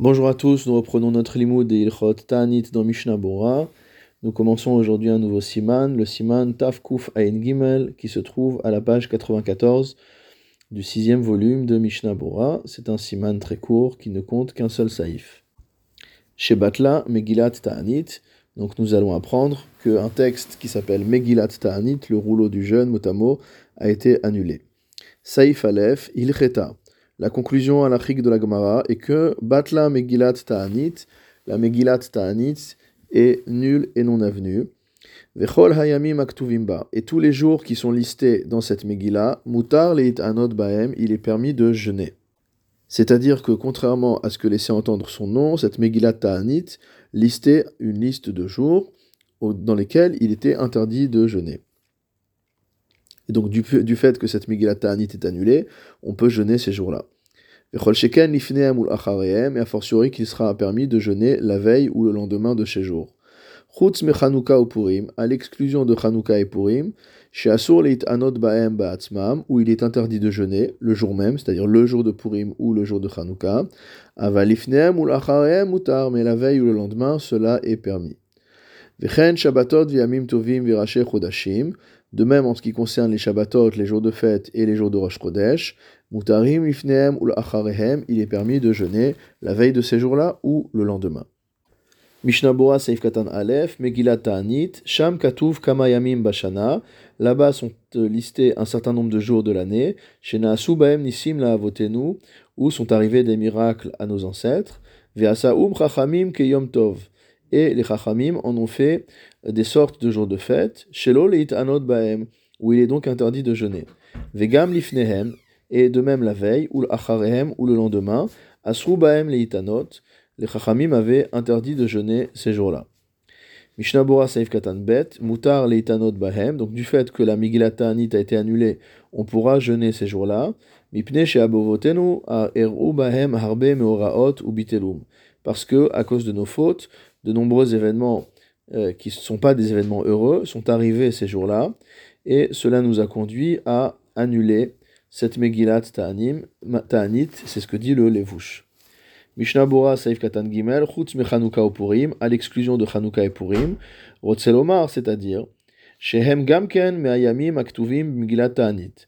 Bonjour à tous, nous reprenons notre limoud et Ilchot Ta'anit dans Mishnah Bora. Nous commençons aujourd'hui un nouveau siman, le siman Tafkuf Ain Gimel, qui se trouve à la page 94 du sixième volume de Mishnah Bora. C'est un siman très court qui ne compte qu'un seul saïf. Chez Batla, Megillat Ta'anit, donc nous allons apprendre qu'un texte qui s'appelle Megillat Ta'anit, le rouleau du jeune motamo, a été annulé. Saïf Aleph, Ilcheta la conclusion à la de la Gemara est que Batla Megillat Ta'anit, la Megillat Ta'anit est nulle et non avenue. Vechol Hayamim Aktuvimba, et tous les jours qui sont listés dans cette Megillah, Mutar Leit Anot Baem, il est permis de jeûner. C'est-à-dire que contrairement à ce que laissait entendre son nom, cette Megillat Ta'anit listait une liste de jours dans lesquels il était interdit de jeûner. Et donc, du, fait que cette Megillat Ta'anit est annulée, on peut jeûner ces jours-là. Et a fortiori qu'il sera permis de jeûner la veille ou le lendemain de ces jours. Chutz me ou Purim, à l'exclusion de Chanukah et Purim, chez Asur leit anot baem ba'atzmam, où il est interdit de jeûner le jour même, c'est-à-dire le jour de Purim ou le jour de Chanukah. Avalifneem ou l'achareem mutar, mais la veille ou le lendemain, cela est permis. Vechen Shabbatot viamim tovim virache chodashim, de même, en ce qui concerne les Shabbatot, les jours de fête et les jours de Rosh Chodesh, Mutarim Lifnehem ou Acharehem, il est permis de jeûner la veille de ces jours-là ou le lendemain. Mishnah Boa Seif Katan Aleph, Megillat Ta'anit, Sham Katuv Kamayamim Bashana. Là-bas sont euh, listés un certain nombre de jours de l'année. Shena Baem Nisim La où sont arrivés des miracles à nos ancêtres. Ve'asaum Chachamim Keyom Tov. Et les Chachamim en ont fait des sortes de jours de fête, Shelo Leit Anot Baem, où il est donc interdit de jeûner. Vegam Lifnehem, et de même la veille, ou l'acharehem, ou le lendemain, Asru Baem Leitanot, les Chachamim avaient interdit de jeûner ces jours-là. Mishnah Bora Saif Katan Bet, Mutar Leitanot Bahem, donc du fait que la Migilata Ta'anit a été annulée, on pourra jeûner ces jours-là. Mipne Sheabovotenu, Eru Bahem Harbe Meoraot ou Bitelum. Parce que, à cause de nos fautes, de nombreux événements euh, qui ne sont pas des événements heureux sont arrivés ces jours-là, et cela nous a conduit à annuler cette Megillat Ta'anit, c'est ce que dit le Levouche. Mishnah Bora Saif Katan Gimel, Chutz Mechanouka ou Purim, à l'exclusion de Chanukah et Purim, Rotzelomar, c'est-à-dire, Shehem Gamken Me'ayamim Aktuvim Megillat Ta'anit.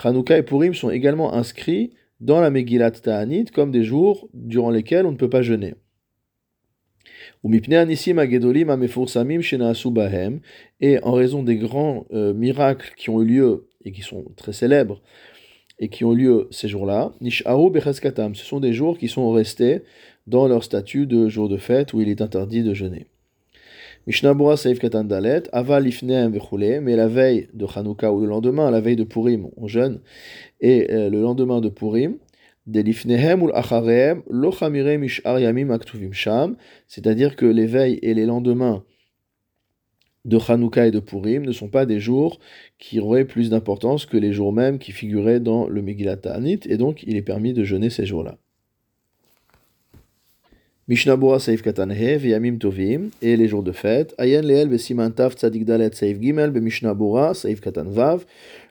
Chanukah et Purim sont également inscrits dans la Megillat Ta'anit comme des jours durant lesquels on ne peut pas jeûner. Et en raison des grands euh, miracles qui ont eu lieu et qui sont très célèbres et qui ont lieu ces jours-là, ce sont des jours qui sont restés dans leur statut de jour de fête où il est interdit de jeûner. Saif Katan Dalet, mais la veille de Hanouka ou le lendemain, la veille de Purim, on jeûne, et euh, le lendemain de Purim, c'est-à-dire que les veilles et les lendemains de Hanouka et de Purim ne sont pas des jours qui auraient plus d'importance que les jours mêmes qui figuraient dans le Megillat Ta'anit, et donc il est permis de jeûner ces jours-là. Mishnah Bora Saif Katanhe, Viyamim Tovim, et les jours de fête. Ayen Leel Vesimantav Tzadik Dalet Saif Gimel, Be Mishnah Bora Saif Katan Vav.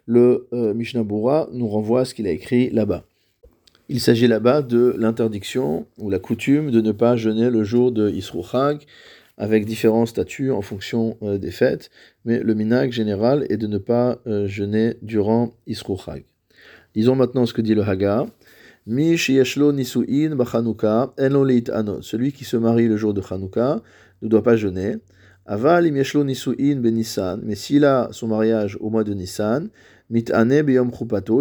Le euh, Mishnah Bora nous renvoie à ce qu'il a écrit là-bas. Il s'agit là-bas de l'interdiction ou la coutume de ne pas jeûner le jour de Isrouchag, avec différents statuts en fonction euh, des fêtes, mais le minag général est de ne pas euh, jeûner durant Isrouchag. Disons maintenant ce que dit le Haga. Nisuin. Celui qui se marie le jour de Chanukah ne doit pas jeûner. Aval nisuin benisan. Mais s'il a son mariage au mois de Nissan, mitane beyom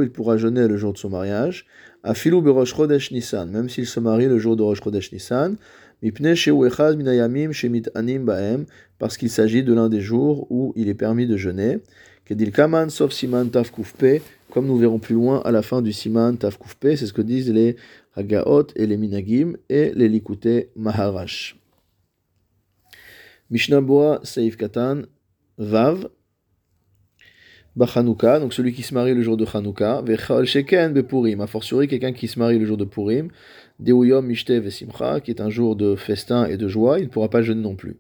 il pourra jeûner le jour de son mariage. Afilu berosh chodesh Nissan, même s'il se marie le jour de Rosh Chodesh Nissan, mipne echad minayamim shemit anim baem, parce qu'il s'agit de l'un des jours où il est permis de jeûner. Kedil kaman sauf siman tafkoufpe, comme nous verrons plus loin à la fin du siman tafkoufpe, c'est ce que disent les hagaot et les minagim et les likute maharash. Mishnah Boa Seif Katan Vav Bachanouka, donc celui qui se marie le jour de Chanouka, Vechal Sheken Bepurim, a fortiori quelqu'un qui se marie le jour de Purim, Deuyom Mishte Vesimcha, qui est un jour de festin et de joie, il ne pourra pas jeûner non plus.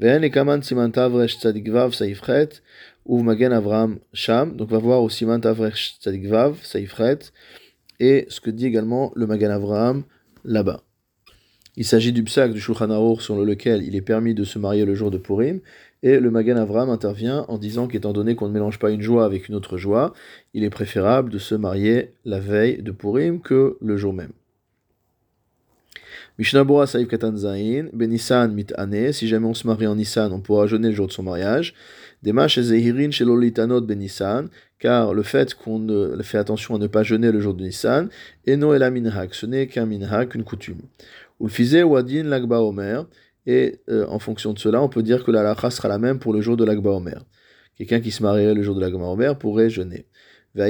Ve'en Ekaman Simantav Resh Tzadikvav Saifret, Uv Magen Avram Sham, donc va voir au Simantav Resh Tzadikvav Saifret, et ce que dit également le Magen Avram là-bas. Il s'agit du psak du Shulchan Aruch sur lequel il est permis de se marier le jour de Purim, et le Magan Avram intervient en disant qu'étant donné qu'on ne mélange pas une joie avec une autre joie, il est préférable de se marier la veille de Purim que le jour même. Mishnabura Saïf Katan Zain, Benissan Mitane, si jamais on se marie en Nissan, on pourra jeûner le jour de son mariage. Demash Zehirin Shelolitanot Benissan, car le fait qu'on fait attention à ne pas jeûner le jour de Nissan, et no la minhag, ce n'est qu'un minhag, une coutume. Ou le Wadin Lagba Omer, et euh, en fonction de cela, on peut dire que la lacha sera la même pour le jour de l'Agba Omer. Quelqu'un qui se marierait le jour de l'Agba Omer pourrait jeûner. En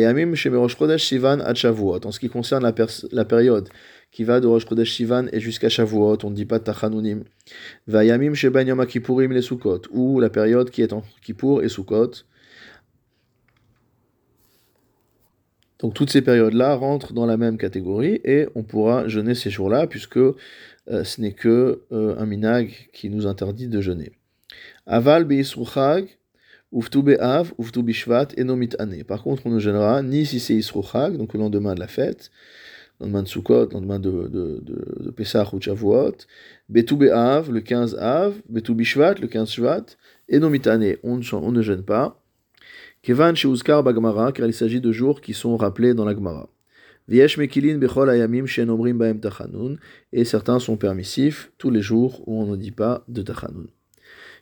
ce qui concerne la période qui va de Rosh Chodesh Sivan et jusqu'à Shavuot, on ne dit pas Tachanunim. Vayamim Sheben Yom les Sukkot, ou la période qui est en Kippour et Sukkot. Donc toutes ces périodes-là rentrent dans la même catégorie et on pourra jeûner ces jours-là puisque euh, ce n'est que euh, un minag qui nous interdit de jeûner. Aval beisruchag, uftu be'av, uftu bishvat, enomit ane. Par contre, on ne jeûnera ni si c'est isruchag, donc le lendemain de la fête, lendemain de Sukkot, lendemain de, de, de, Pesach ou Shavuot, Betu Be'av, le 15 Av, Betu Bishvat, le 15 Shvat, et Nomitane, on, on ne jeûne pas. Kevan Sheuzkar Bagmara, car il s'agit de jours qui sont rappelés dans la Gemara. Viesh Mekilin Bechol Ayamim Shen Omrim Baem Tachanun, et certains sont permissifs tous les jours où on ne dit pas de Tachanun.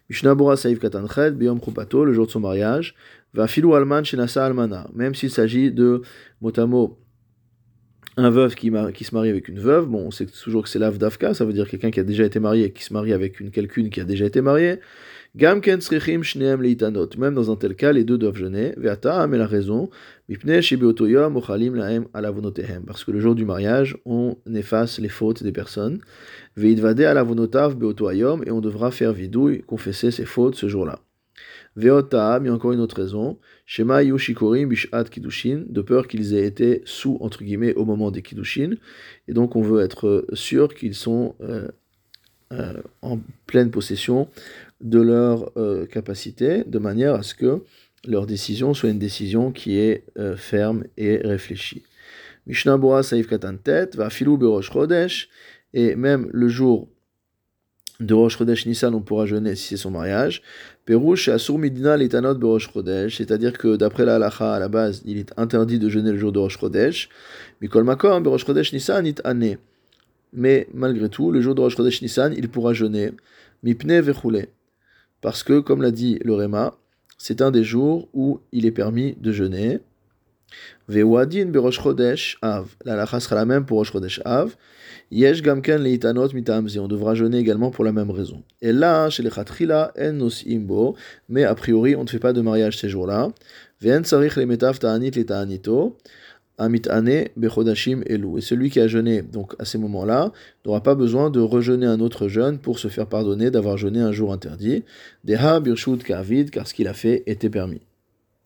Mishnah Bora Saïf Katanchet, Biyom Krupato, le jour de son mariage, va Filou Alman Shenasa Almana, même s'il s'agit de motamo un veuf qui, se marie avec une veuve, bon, on sait toujours que c'est l'avdavka, ça veut dire quelqu'un qui a déjà été marié et qui se marie avec une quelqu'une qui a déjà été mariée. Gamken shneem leitanot. Même dans un tel cas, les deux doivent jeûner. Ve'ata, mais la raison. Laem alavonotehem. Parce que le jour du mariage, on efface les fautes des personnes. Ve'idvade alavonotav beotoyom. Et on devra faire vidouille, confesser ses fautes ce jour-là. Ve'ota, mais encore une autre raison. Shema Yushikorim Bishat Kiddushin, de peur qu'ils aient été sous, entre guillemets, au moment des Kiddushin. Et donc on veut être sûr qu'ils sont euh, euh, en pleine possession de leur euh, capacité, de manière à ce que leur décision soit une décision qui est ferme et réfléchie. Mishnah Bora Saif Katantet, va filou Berosh Chodesh, et même le jour de Rosh Chodesh Nissan, on pourra jeûner si c'est son mariage. Perouche Asur Midina Litanot Berosh Chodesh, c'est-à-dire que d'après la halacha, à la base, il est interdit de jeûner le jour de Rosh Chodesh. Mikol Makom, Berosh Chodesh Nissan, it ane. Mais malgré tout, le jour de Rosh Chodesh Nissan, il pourra jeûner. Mipne Vechule. Parce que, comme l'a dit le Réma, c'est un des jours où il est permis de jeûner. Vewadin Berosh Chodesh Av. La sera la même pour Rosh Chodesh Av. Yesh gamken leitanot mitamzi. On devra jeûner également pour la même raison. Et là, chez les chatrila, en nos imbo. Mais a priori, on ne fait pas de mariage ces jours-là. Ven sarich le metav ta'anit le ta'anito. Amit ane bechodashim elu. Et celui qui a jeûné, donc à ces moments-là, n'aura pas besoin de rejeûner un autre jeûne pour se faire pardonner d'avoir jeûné un jour interdit. Deha birshut kavid, car ce qu'il a fait était permis.